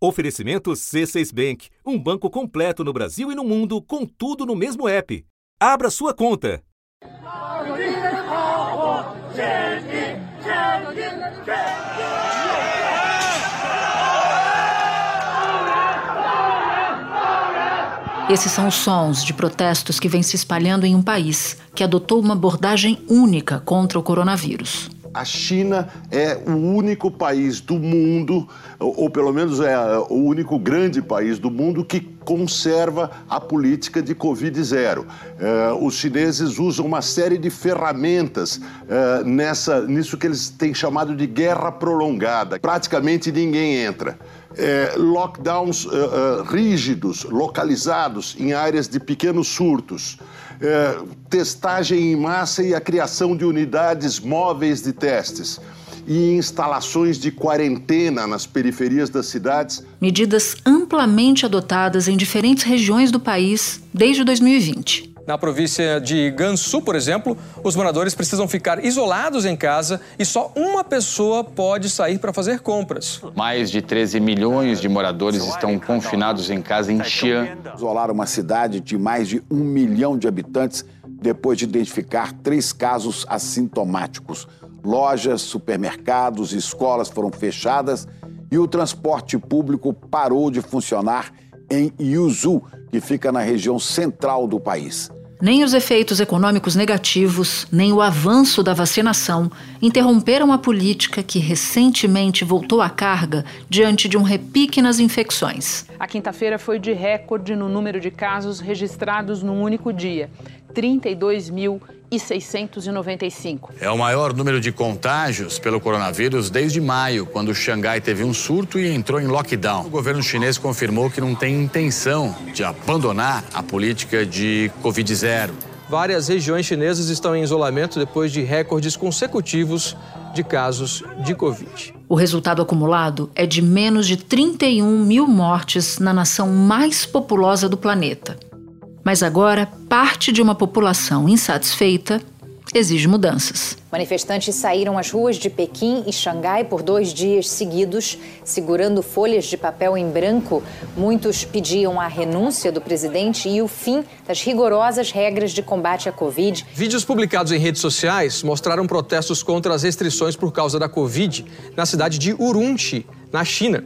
Oferecimento C6 Bank, um banco completo no Brasil e no mundo, com tudo no mesmo app. Abra sua conta. Esses são os sons de protestos que vêm se espalhando em um país que adotou uma abordagem única contra o coronavírus. A China é o único país do mundo, ou pelo menos é o único grande país do mundo que conserva a política de Covid zero. É, os chineses usam uma série de ferramentas é, nessa, nisso que eles têm chamado de guerra prolongada. Praticamente ninguém entra. É, lockdowns rígidos, localizados em áreas de pequenos surtos testagem em massa e a criação de unidades móveis de testes e instalações de quarentena nas periferias das cidades. Medidas amplamente adotadas em diferentes regiões do país desde 2020. Na província de Gansu, por exemplo, os moradores precisam ficar isolados em casa e só uma pessoa pode sair para fazer compras. Mais de 13 milhões de moradores estão confinados em casa em Xi'an. Isolaram uma cidade de mais de um milhão de habitantes depois de identificar três casos assintomáticos. Lojas, supermercados, escolas foram fechadas e o transporte público parou de funcionar em Yuzhou, que fica na região central do país. Nem os efeitos econômicos negativos, nem o avanço da vacinação interromperam a política que recentemente voltou à carga diante de um repique nas infecções. A quinta-feira foi de recorde no número de casos registrados num único dia: 32 mil e 695. É o maior número de contágios pelo coronavírus desde maio, quando Xangai teve um surto e entrou em lockdown. O governo chinês confirmou que não tem intenção de abandonar a política de Covid-0. Várias regiões chinesas estão em isolamento depois de recordes consecutivos de casos de Covid. O resultado acumulado é de menos de 31 mil mortes na nação mais populosa do planeta. Mas agora, parte de uma população insatisfeita exige mudanças. Manifestantes saíram às ruas de Pequim e Xangai por dois dias seguidos, segurando folhas de papel em branco. Muitos pediam a renúncia do presidente e o fim das rigorosas regras de combate à Covid. Vídeos publicados em redes sociais mostraram protestos contra as restrições por causa da Covid na cidade de Urumqi, na China.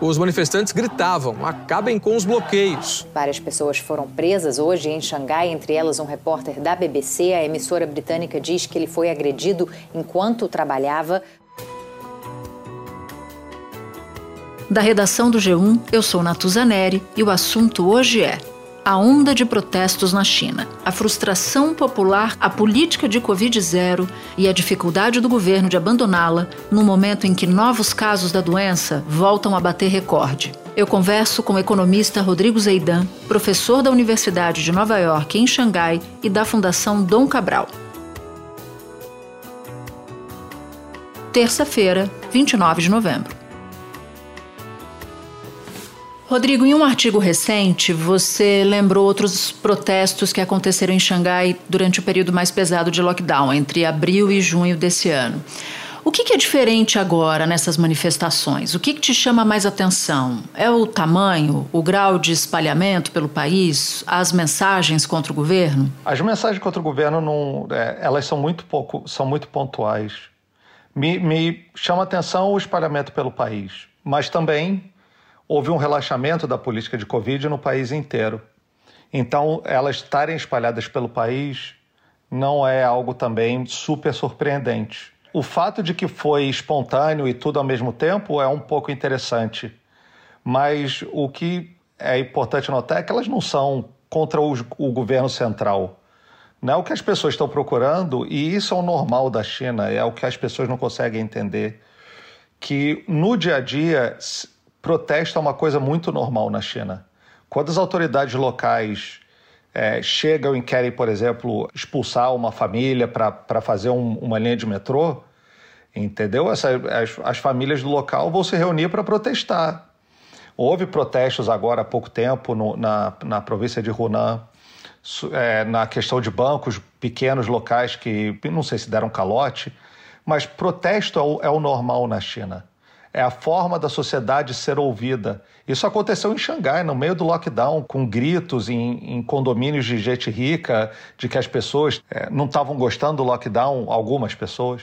Os manifestantes gritavam: acabem com os bloqueios. Várias pessoas foram presas hoje em Xangai, entre elas um repórter da BBC. A emissora britânica diz que ele foi agredido enquanto trabalhava. Da redação do G1, eu sou Natuzaneri e o assunto hoje é a onda de protestos na China, a frustração popular, a política de Covid-0 e a dificuldade do governo de abandoná-la no momento em que novos casos da doença voltam a bater recorde. Eu converso com o economista Rodrigo Zeidan, professor da Universidade de Nova York, em Xangai, e da Fundação Dom Cabral. Terça-feira, 29 de novembro. Rodrigo, em um artigo recente, você lembrou outros protestos que aconteceram em Xangai durante o período mais pesado de lockdown, entre abril e junho desse ano. O que, é diferente agora nessas manifestações? O que, que te chama mais atenção? É o tamanho, o grau de espalhamento pelo país, as mensagens contra o governo? As mensagens contra o governo não, é, elas são muito pouco, são muito pontuais. Me, me chama atenção o espalhamento pelo país, mas também houve um relaxamento da política de Covid no país inteiro. Então, elas estarem espalhadas pelo país não é algo também super surpreendente. O fato de que foi espontâneo e tudo ao mesmo tempo é um pouco interessante. Mas o que é importante notar é que elas não são contra o, o governo central. Não é o que as pessoas estão procurando, e isso é o normal da China, é o que as pessoas não conseguem entender. Que no dia a dia protesto é uma coisa muito normal na China. Quando as autoridades locais é, chegam e querem, por exemplo, expulsar uma família para fazer um, uma linha de metrô, entendeu? Essa, as, as famílias do local vão se reunir para protestar. Houve protestos agora há pouco tempo no, na, na província de Hunan, é, na questão de bancos pequenos locais que não sei se deram calote, mas protesto é o, é o normal na China é a forma da sociedade ser ouvida. Isso aconteceu em Xangai, no meio do lockdown, com gritos em, em condomínios de gente rica, de que as pessoas é, não estavam gostando do lockdown, algumas pessoas.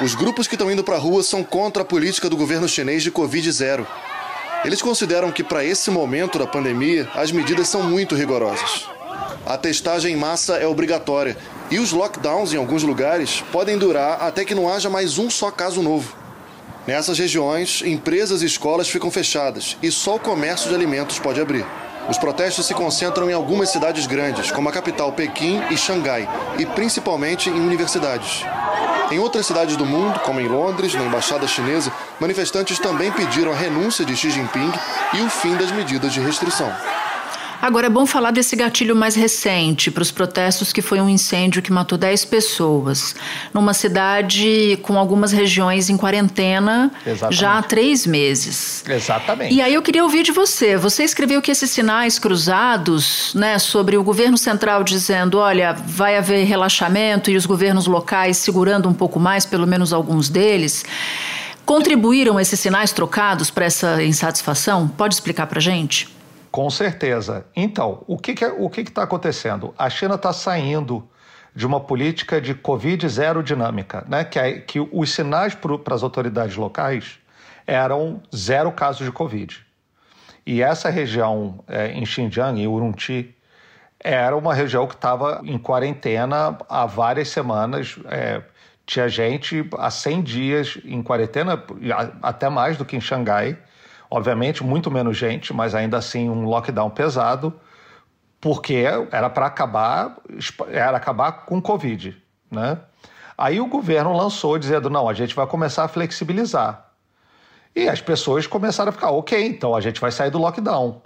Os grupos que estão indo para a rua são contra a política do governo chinês de Covid-0. Eles consideram que, para esse momento da pandemia, as medidas são muito rigorosas. A testagem em massa é obrigatória e os lockdowns em alguns lugares podem durar até que não haja mais um só caso novo. Nessas regiões, empresas e escolas ficam fechadas e só o comércio de alimentos pode abrir. Os protestos se concentram em algumas cidades grandes, como a capital Pequim e Xangai, e principalmente em universidades. Em outras cidades do mundo, como em Londres, na embaixada chinesa, manifestantes também pediram a renúncia de Xi Jinping e o fim das medidas de restrição. Agora é bom falar desse gatilho mais recente para os protestos, que foi um incêndio que matou 10 pessoas, numa cidade com algumas regiões em quarentena Exatamente. já há três meses. Exatamente. E aí eu queria ouvir de você. Você escreveu que esses sinais cruzados, né, sobre o governo central dizendo, olha, vai haver relaxamento e os governos locais segurando um pouco mais, pelo menos alguns deles. Contribuíram esses sinais trocados para essa insatisfação? Pode explicar para gente? Com certeza. Então, o que está que, o que que tá acontecendo? A China está saindo de uma política de Covid zero dinâmica, né? que, é, que os sinais para as autoridades locais eram zero casos de Covid. E essa região é, em Xinjiang, em Urumqi, era uma região que estava em quarentena há várias semanas. É, tinha gente há 100 dias em quarentena, até mais do que em Xangai. Obviamente, muito menos gente, mas ainda assim um lockdown pesado, porque era para acabar, era acabar com o Covid, né? Aí o governo lançou dizendo: não, a gente vai começar a flexibilizar. E as pessoas começaram a ficar, ok, então a gente vai sair do lockdown.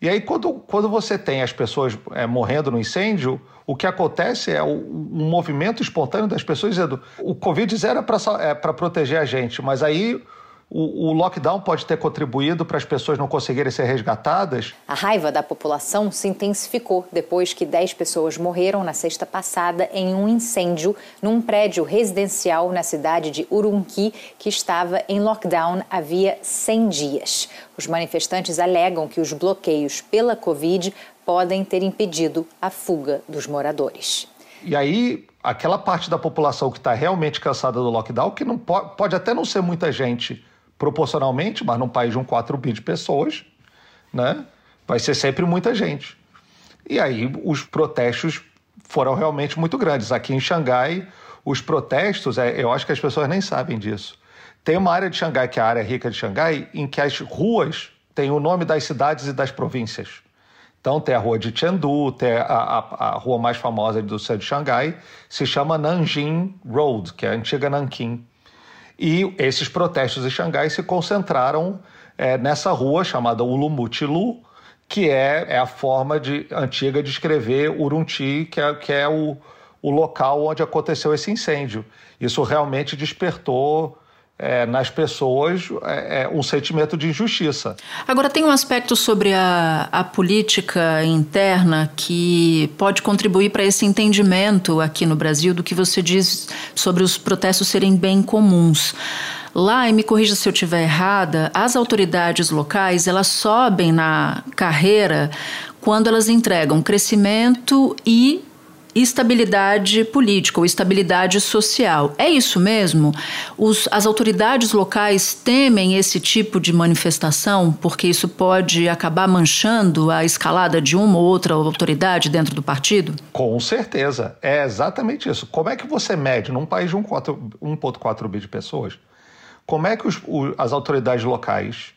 E aí, quando, quando você tem as pessoas é, morrendo no incêndio, o que acontece é um movimento espontâneo das pessoas dizendo: o Covid é para é proteger a gente, mas aí o, o lockdown pode ter contribuído para as pessoas não conseguirem ser resgatadas? A raiva da população se intensificou depois que 10 pessoas morreram na sexta passada em um incêndio num prédio residencial na cidade de Urumqi, que estava em lockdown havia 100 dias. Os manifestantes alegam que os bloqueios pela Covid podem ter impedido a fuga dos moradores. E aí, aquela parte da população que está realmente cansada do lockdown, que não pode, pode até não ser muita gente, proporcionalmente, mas num país de um 4 bi de pessoas, né, vai ser sempre muita gente. E aí os protestos foram realmente muito grandes. Aqui em Xangai, os protestos, é, eu acho que as pessoas nem sabem disso. Tem uma área de Xangai, que é a área rica de Xangai, em que as ruas têm o nome das cidades e das províncias. Então tem a rua de Chengdu, tem a, a, a rua mais famosa do centro de Xangai, se chama Nanjing Road, que é a antiga Nanquim. E esses protestos em Xangai se concentraram é, nessa rua chamada Ulumutilu, que é, é a forma de, antiga de escrever Urumqi, que é, que é o, o local onde aconteceu esse incêndio. Isso realmente despertou é, nas pessoas é, é, um sentimento de injustiça. Agora, tem um aspecto sobre a, a política interna que pode contribuir para esse entendimento aqui no Brasil do que você diz sobre os protestos serem bem comuns. Lá, e me corrija se eu estiver errada, as autoridades locais elas sobem na carreira quando elas entregam crescimento e estabilidade política ou estabilidade social. É isso mesmo? Os, as autoridades locais temem esse tipo de manifestação porque isso pode acabar manchando a escalada de uma ou outra autoridade dentro do partido? Com certeza. É exatamente isso. Como é que você mede num país de 1,4 bi de pessoas? Como é que os, as autoridades locais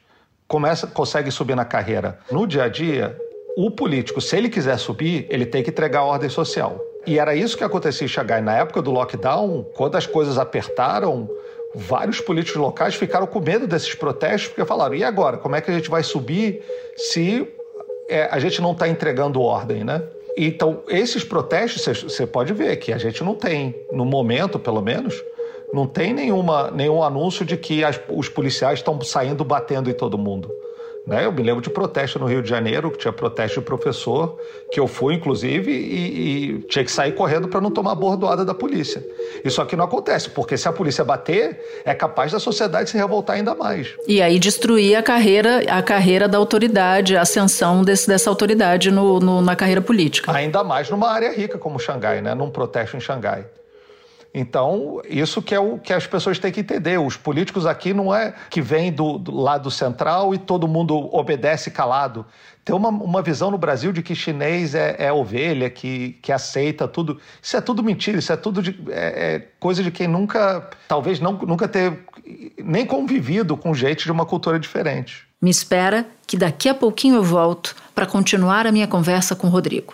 começa, conseguem subir na carreira? No dia a dia, o político, se ele quiser subir, ele tem que entregar a ordem social. E era isso que acontecia em Xangai. Na época do lockdown, quando as coisas apertaram, vários políticos locais ficaram com medo desses protestos, porque falaram: e agora? Como é que a gente vai subir se é, a gente não está entregando ordem, né? Então, esses protestos, você pode ver que a gente não tem, no momento pelo menos, não tem nenhuma, nenhum anúncio de que as, os policiais estão saindo batendo em todo mundo. Né? Eu me lembro de protesto no Rio de Janeiro, que tinha protesto de professor, que eu fui, inclusive, e, e tinha que sair correndo para não tomar bordoada da polícia. Isso aqui não acontece, porque se a polícia bater, é capaz da sociedade se revoltar ainda mais. E aí destruir a carreira, a carreira da autoridade, a ascensão desse, dessa autoridade no, no, na carreira política. Ainda mais numa área rica como Xangai, né? num protesto em Xangai. Então, isso que é o que as pessoas têm que entender. Os políticos aqui não é que vêm do, do lado central e todo mundo obedece calado. Tem uma, uma visão no Brasil de que chinês é, é ovelha, que, que aceita tudo. Isso é tudo mentira, isso é tudo de, é, é coisa de quem nunca, talvez não, nunca ter nem convivido com gente de uma cultura diferente. Me espera que daqui a pouquinho eu volto para continuar a minha conversa com o Rodrigo.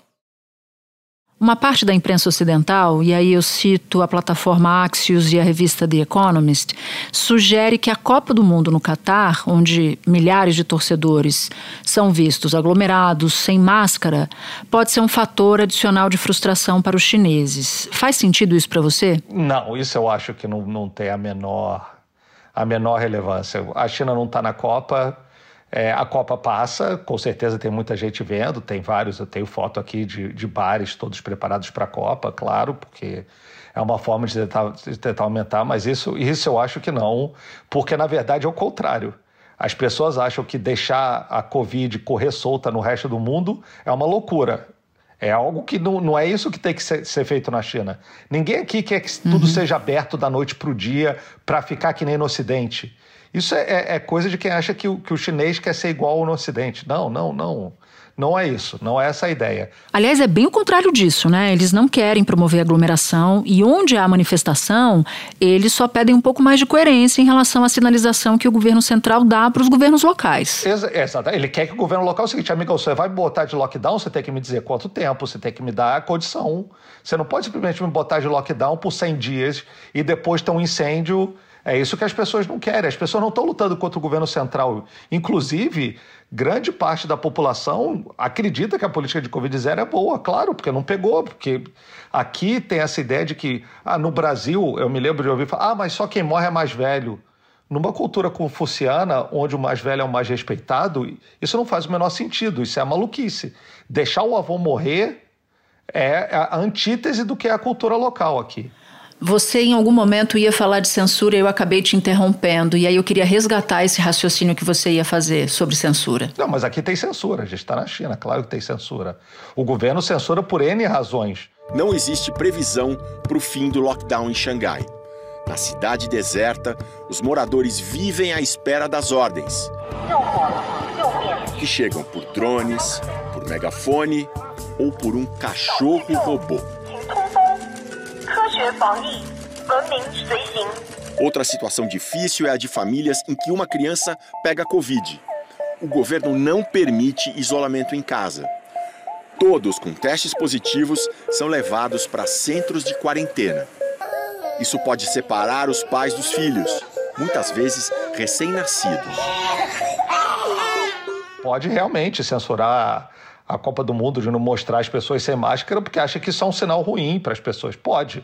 Uma parte da imprensa ocidental, e aí eu cito a plataforma Axios e a revista The Economist, sugere que a Copa do Mundo no Catar, onde milhares de torcedores são vistos aglomerados, sem máscara, pode ser um fator adicional de frustração para os chineses. Faz sentido isso para você? Não, isso eu acho que não, não tem a menor, a menor relevância. A China não está na Copa é, a Copa passa, com certeza tem muita gente vendo, tem vários, eu tenho foto aqui de, de bares todos preparados para a Copa, claro, porque é uma forma de tentar, de tentar aumentar, mas isso, isso eu acho que não, porque na verdade é o contrário. As pessoas acham que deixar a Covid correr solta no resto do mundo é uma loucura. É algo que não, não é isso que tem que ser, ser feito na China. Ninguém aqui quer que uhum. tudo seja aberto da noite para o dia para ficar que nem no Ocidente. Isso é, é, é, coisa de quem acha que o, que o chinês quer ser igual no Ocidente. Não, não, não. Não é isso, não é essa a ideia. Aliás, é bem o contrário disso, né? Eles não querem promover aglomeração e onde há manifestação, eles só pedem um pouco mais de coerência em relação à sinalização que o governo central dá para os governos locais. Exato. Ele quer que o governo local é o seguinte, amigo, você vai botar de lockdown, você tem que me dizer quanto tempo, você tem que me dar a condição. Você não pode simplesmente me botar de lockdown por 100 dias e depois ter um incêndio é isso que as pessoas não querem. As pessoas não estão lutando contra o governo central. Inclusive, grande parte da população acredita que a política de Covid zero é boa, claro, porque não pegou. Porque aqui tem essa ideia de que, ah, no Brasil, eu me lembro de ouvir falar, ah, mas só quem morre é mais velho. Numa cultura confuciana, onde o mais velho é o mais respeitado, isso não faz o menor sentido, isso é maluquice. Deixar o avô morrer é a antítese do que é a cultura local aqui. Você em algum momento ia falar de censura e eu acabei te interrompendo. E aí eu queria resgatar esse raciocínio que você ia fazer sobre censura. Não, mas aqui tem censura. A gente está na China, claro que tem censura. O governo censura por N razões. Não existe previsão para o fim do lockdown em Xangai. Na cidade deserta, os moradores vivem à espera das ordens. Que chegam por drones, por megafone ou por um cachorro robô. Outra situação difícil é a de famílias em que uma criança pega Covid. O governo não permite isolamento em casa. Todos com testes positivos são levados para centros de quarentena. Isso pode separar os pais dos filhos, muitas vezes recém-nascidos. Pode realmente censurar a Copa do Mundo de não mostrar as pessoas sem máscara porque acha que isso é um sinal ruim para as pessoas. Pode.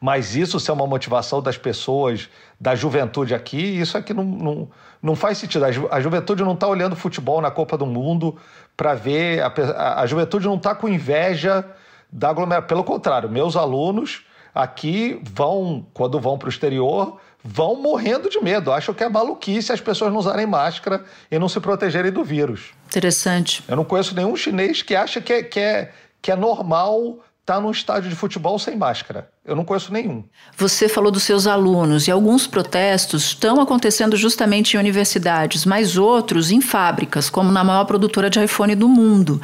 Mas isso ser uma motivação das pessoas, da juventude aqui, isso aqui não, não, não faz sentido. A, ju a juventude não está olhando futebol na Copa do Mundo para ver. A, a, a, juventude não está com inveja da aglomeração. Pelo contrário, meus alunos aqui vão, quando vão para o exterior, vão morrendo de medo. Acham que é maluquice as pessoas não usarem máscara e não se protegerem do vírus. Interessante. Eu não conheço nenhum chinês que acha que é, que é, que é normal estar tá num estádio de futebol sem máscara. Eu não conheço nenhum. Você falou dos seus alunos e alguns protestos estão acontecendo justamente em universidades, mas outros em fábricas, como na maior produtora de iPhone do mundo.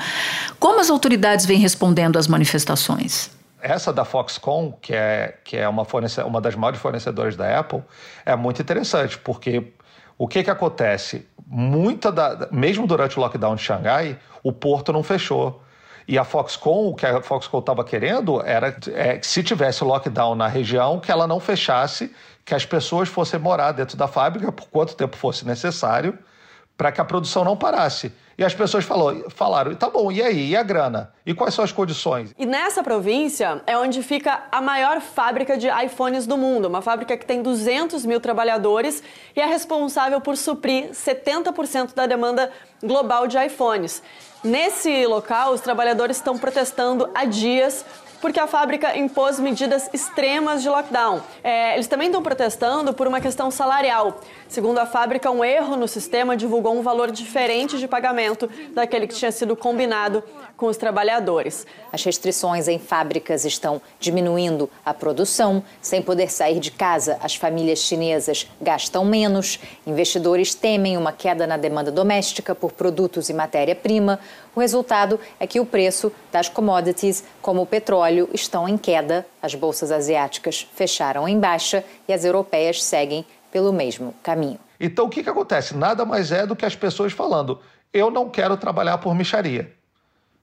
Como as autoridades vêm respondendo às manifestações? Essa da Foxconn, que é, que é uma, uma das maiores fornecedoras da Apple, é muito interessante, porque O que, que acontece? Muita da, mesmo durante o lockdown de Xangai, o porto não fechou. E a Foxconn, o que a Foxconn estava querendo era é, que se tivesse lockdown na região, que ela não fechasse, que as pessoas fossem morar dentro da fábrica por quanto tempo fosse necessário, para que a produção não parasse. E as pessoas falou, falaram, tá bom, e aí? E a grana? E quais são as condições? E nessa província é onde fica a maior fábrica de iPhones do mundo, uma fábrica que tem 200 mil trabalhadores e é responsável por suprir 70% da demanda global de iPhones. Nesse local, os trabalhadores estão protestando há dias porque a fábrica impôs medidas extremas de lockdown. É, eles também estão protestando por uma questão salarial. Segundo a fábrica, um erro no sistema divulgou um valor diferente de pagamento daquele que tinha sido combinado com os trabalhadores. As restrições em fábricas estão diminuindo a produção. Sem poder sair de casa, as famílias chinesas gastam menos. Investidores temem uma queda na demanda doméstica por produtos e matéria-prima. O resultado é que o preço das commodities, como o petróleo, estão em queda. As bolsas asiáticas fecharam em baixa e as europeias seguem pelo mesmo caminho. Então, o que, que acontece? Nada mais é do que as pessoas falando: eu não quero trabalhar por micharia.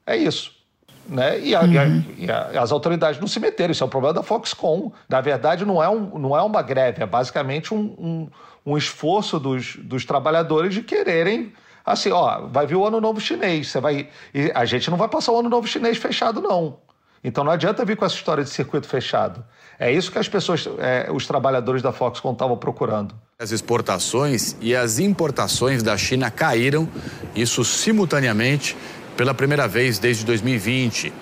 É isso. Né? E, a, uhum. e, a, e a, as autoridades não se meteram. Isso é o problema da Foxconn. Na verdade, não é, um, não é uma greve, é basicamente um, um, um esforço dos, dos trabalhadores de quererem assim, ó, vai vir o ano novo chinês, você vai, e a gente não vai passar o ano novo chinês fechado não. Então não adianta vir com essa história de circuito fechado. É isso que as pessoas, é, os trabalhadores da Foxconn estavam procurando. As exportações e as importações da China caíram, isso simultaneamente pela primeira vez desde 2020.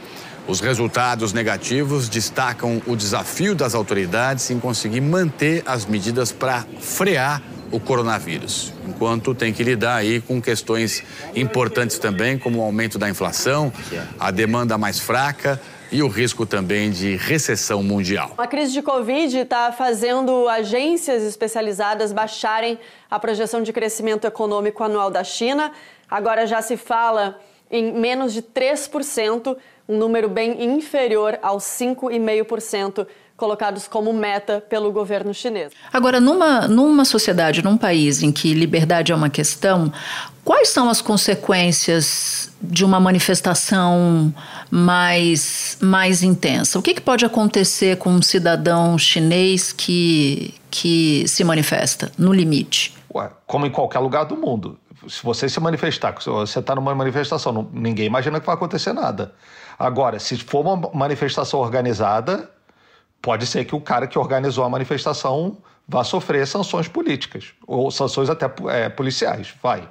Os resultados negativos destacam o desafio das autoridades em conseguir manter as medidas para frear o coronavírus, enquanto tem que lidar aí com questões importantes também, como o aumento da inflação, a demanda mais fraca e o risco também de recessão mundial. A crise de Covid está fazendo agências especializadas baixarem a projeção de crescimento econômico anual da China. Agora já se fala em menos de 3%, um número bem inferior aos 5,5% colocados como meta pelo governo chinês. Agora, numa, numa sociedade, num país em que liberdade é uma questão, quais são as consequências de uma manifestação mais, mais intensa? O que, que pode acontecer com um cidadão chinês que, que se manifesta no limite? Ué, como em qualquer lugar do mundo se você se manifestar, se você está numa manifestação, não, ninguém imagina que vai acontecer nada. Agora, se for uma manifestação organizada, pode ser que o cara que organizou a manifestação vá sofrer sanções políticas, ou sanções até é, policiais. Vai.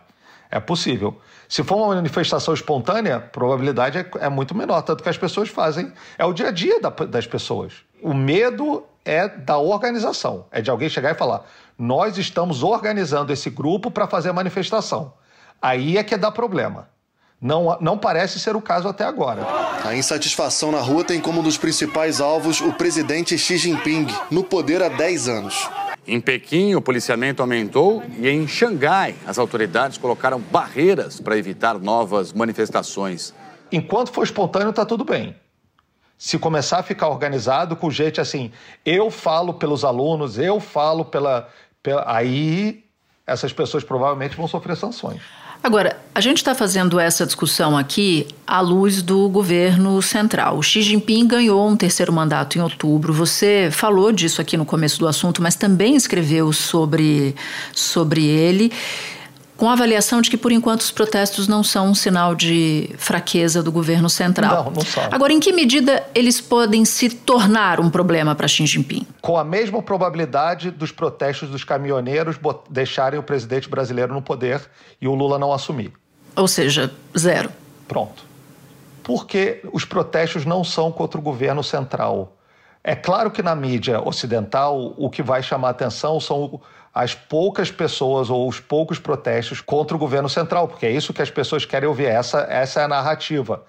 É possível. Se for uma manifestação espontânea, a probabilidade é, é, muito menor, tanto que as pessoas fazem. É o dia a dia da, das pessoas. O medo é da organização, é de alguém chegar e falar: nós estamos organizando esse grupo para fazer a manifestação. Aí é que dá problema. Não, não parece ser o caso até agora. A insatisfação na rua tem como um dos principais alvos o presidente Xi Jinping, no poder há 10 anos. Em Pequim, o policiamento aumentou e em Xangai, as autoridades colocaram barreiras para evitar novas manifestações. Enquanto for espontâneo, está tudo bem se começar a ficar organizado com jeito assim, eu falo pelos alunos, eu falo pela, pela aí essas pessoas provavelmente vão sofrer sanções. Agora, a gente está fazendo essa discussão aqui à luz do governo central. O Xi Jinping ganhou um terceiro mandato em outubro. Você falou disso aqui no começo do assunto, mas também escreveu sobre, sobre ele com a avaliação de que, por enquanto, os protestos não são um sinal de fraqueza do governo central. Não, não são. Agora, em que medida eles podem se tornar um problema para Xi Jinping? Com a mesma probabilidade dos protestos dos caminhoneiros deixarem o presidente brasileiro no poder e o Lula não assumir. Ou seja, zero. Pronto. Porque os protestos não são contra o governo central. É claro que na mídia ocidental o que vai chamar atenção são as poucas pessoas ou os poucos protestos contra o governo central, porque é isso que as pessoas querem ouvir, essa, essa é a narrativa.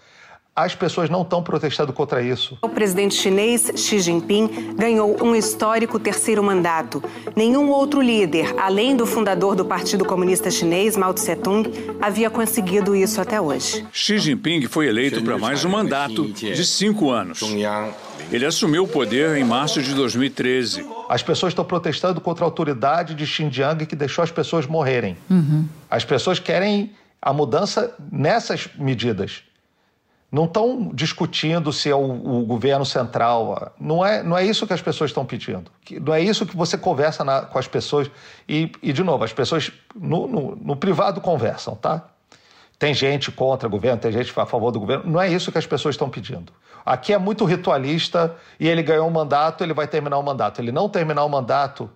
As pessoas não estão protestando contra isso. O presidente chinês Xi Jinping ganhou um histórico terceiro mandato. Nenhum outro líder, além do fundador do Partido Comunista Chinês, Mao Tse-tung, havia conseguido isso até hoje. Xi Jinping foi eleito para mais um mandato de cinco anos. Ele assumiu o poder em março de 2013. As pessoas estão protestando contra a autoridade de Xinjiang que deixou as pessoas morrerem. Uhum. As pessoas querem a mudança nessas medidas. Não estão discutindo se é o, o, governo central. Não é, não é isso que as pessoas estão pedindo. Não é isso que você conversa na, com as pessoas. E, e, de novo, as pessoas no, no, no privado conversam, tá? Tem gente contra o governo, tem gente a favor do governo. Não é isso que as pessoas estão pedindo. Aqui é muito ritualista e ele ganhou um mandato, ele vai terminar o mandato. Ele não terminar o mandato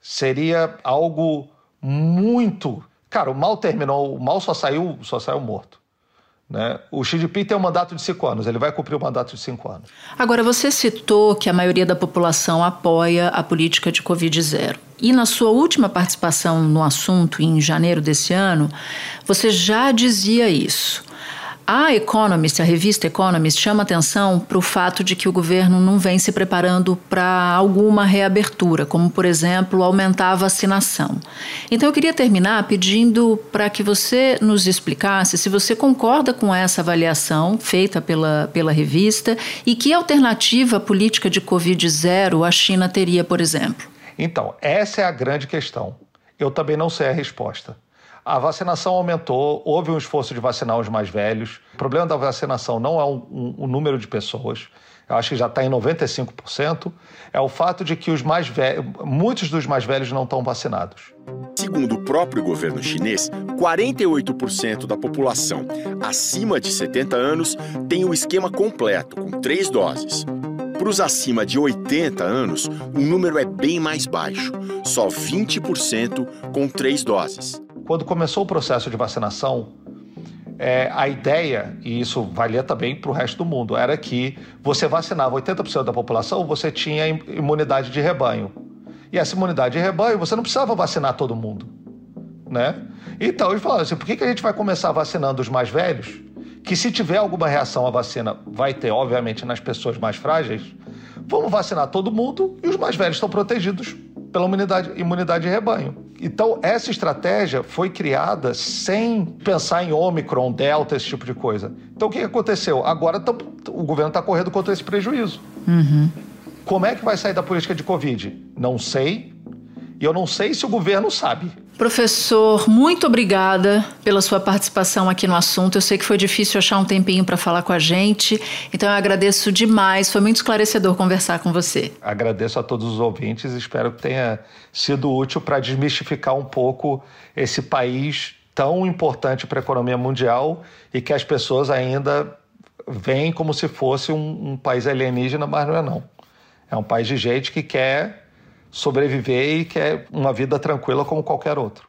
seria algo muito. Cara, o mal terminou, o mal só saiu, só saiu morto. Né? O Xi Jinping tem um mandato de cinco anos, ele vai cumprir o mandato de cinco anos. Agora, você citou que a maioria da população apoia a política de Covid zero. E na sua última participação no assunto, em janeiro desse ano, você já dizia isso. A Economist, a revista Economist, chama atenção para o fato de que o governo não vem se preparando para alguma reabertura, como, por exemplo, aumentar a vacinação. Então, eu queria terminar pedindo para que você nos explicasse se você concorda com essa avaliação feita pela, pela revista e que alternativa política de Covid zero a China teria, por exemplo. Então, essa é a grande questão. Eu também não sei a resposta. A vacinação aumentou, houve um esforço de vacinar os mais velhos. O problema da vacinação não é o um, um, um número de pessoas, eu acho que já está em 95%, é o fato de que os mais velhos, muitos dos mais velhos não estão vacinados. Segundo o próprio governo chinês, 48% da população acima de 70 anos tem o esquema completo, com três doses. Para os acima de 80 anos, o número é bem mais baixo, só 20% com três doses. Quando começou o processo de vacinação, é, a ideia, e isso valia também para o resto do mundo, era que você vacinava 80% da população, você tinha imunidade de rebanho. E essa imunidade de rebanho, você não precisava vacinar todo mundo. Né? Então eles falaram assim: por que, que a gente vai começar vacinando os mais velhos? Que se tiver alguma reação à vacina, vai ter, obviamente, nas pessoas mais frágeis. Vamos vacinar todo mundo e os mais velhos estão protegidos pela imunidade, imunidade de rebanho. Então, essa estratégia foi criada sem pensar em Omicron, Delta, esse tipo de coisa. Então, o que aconteceu? Agora o governo está correndo contra esse prejuízo. Uhum. Como é que vai sair da política de Covid? Não sei. E eu não sei se o governo sabe. Professor, muito obrigada pela sua participação aqui no assunto. Eu sei que foi difícil achar um tempinho para falar com a gente, então eu agradeço demais. Foi muito esclarecedor conversar com você. Agradeço a todos os ouvintes e espero que tenha sido útil para desmistificar um pouco esse país tão importante para a economia mundial e que as pessoas ainda veem como se fosse um, um país alienígena, mas não é não. É um país de gente que quer sobreviver e quer uma vida tranquila como qualquer outro.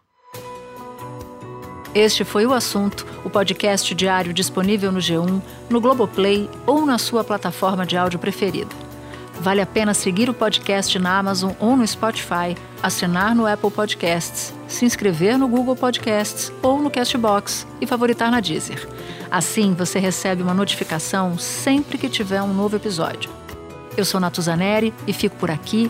Este foi o assunto, o podcast diário disponível no G1, no Globoplay ou na sua plataforma de áudio preferida. Vale a pena seguir o podcast na Amazon ou no Spotify, assinar no Apple Podcasts, se inscrever no Google Podcasts ou no Castbox e favoritar na Deezer. Assim você recebe uma notificação sempre que tiver um novo episódio. Eu sou Natuzaneri e fico por aqui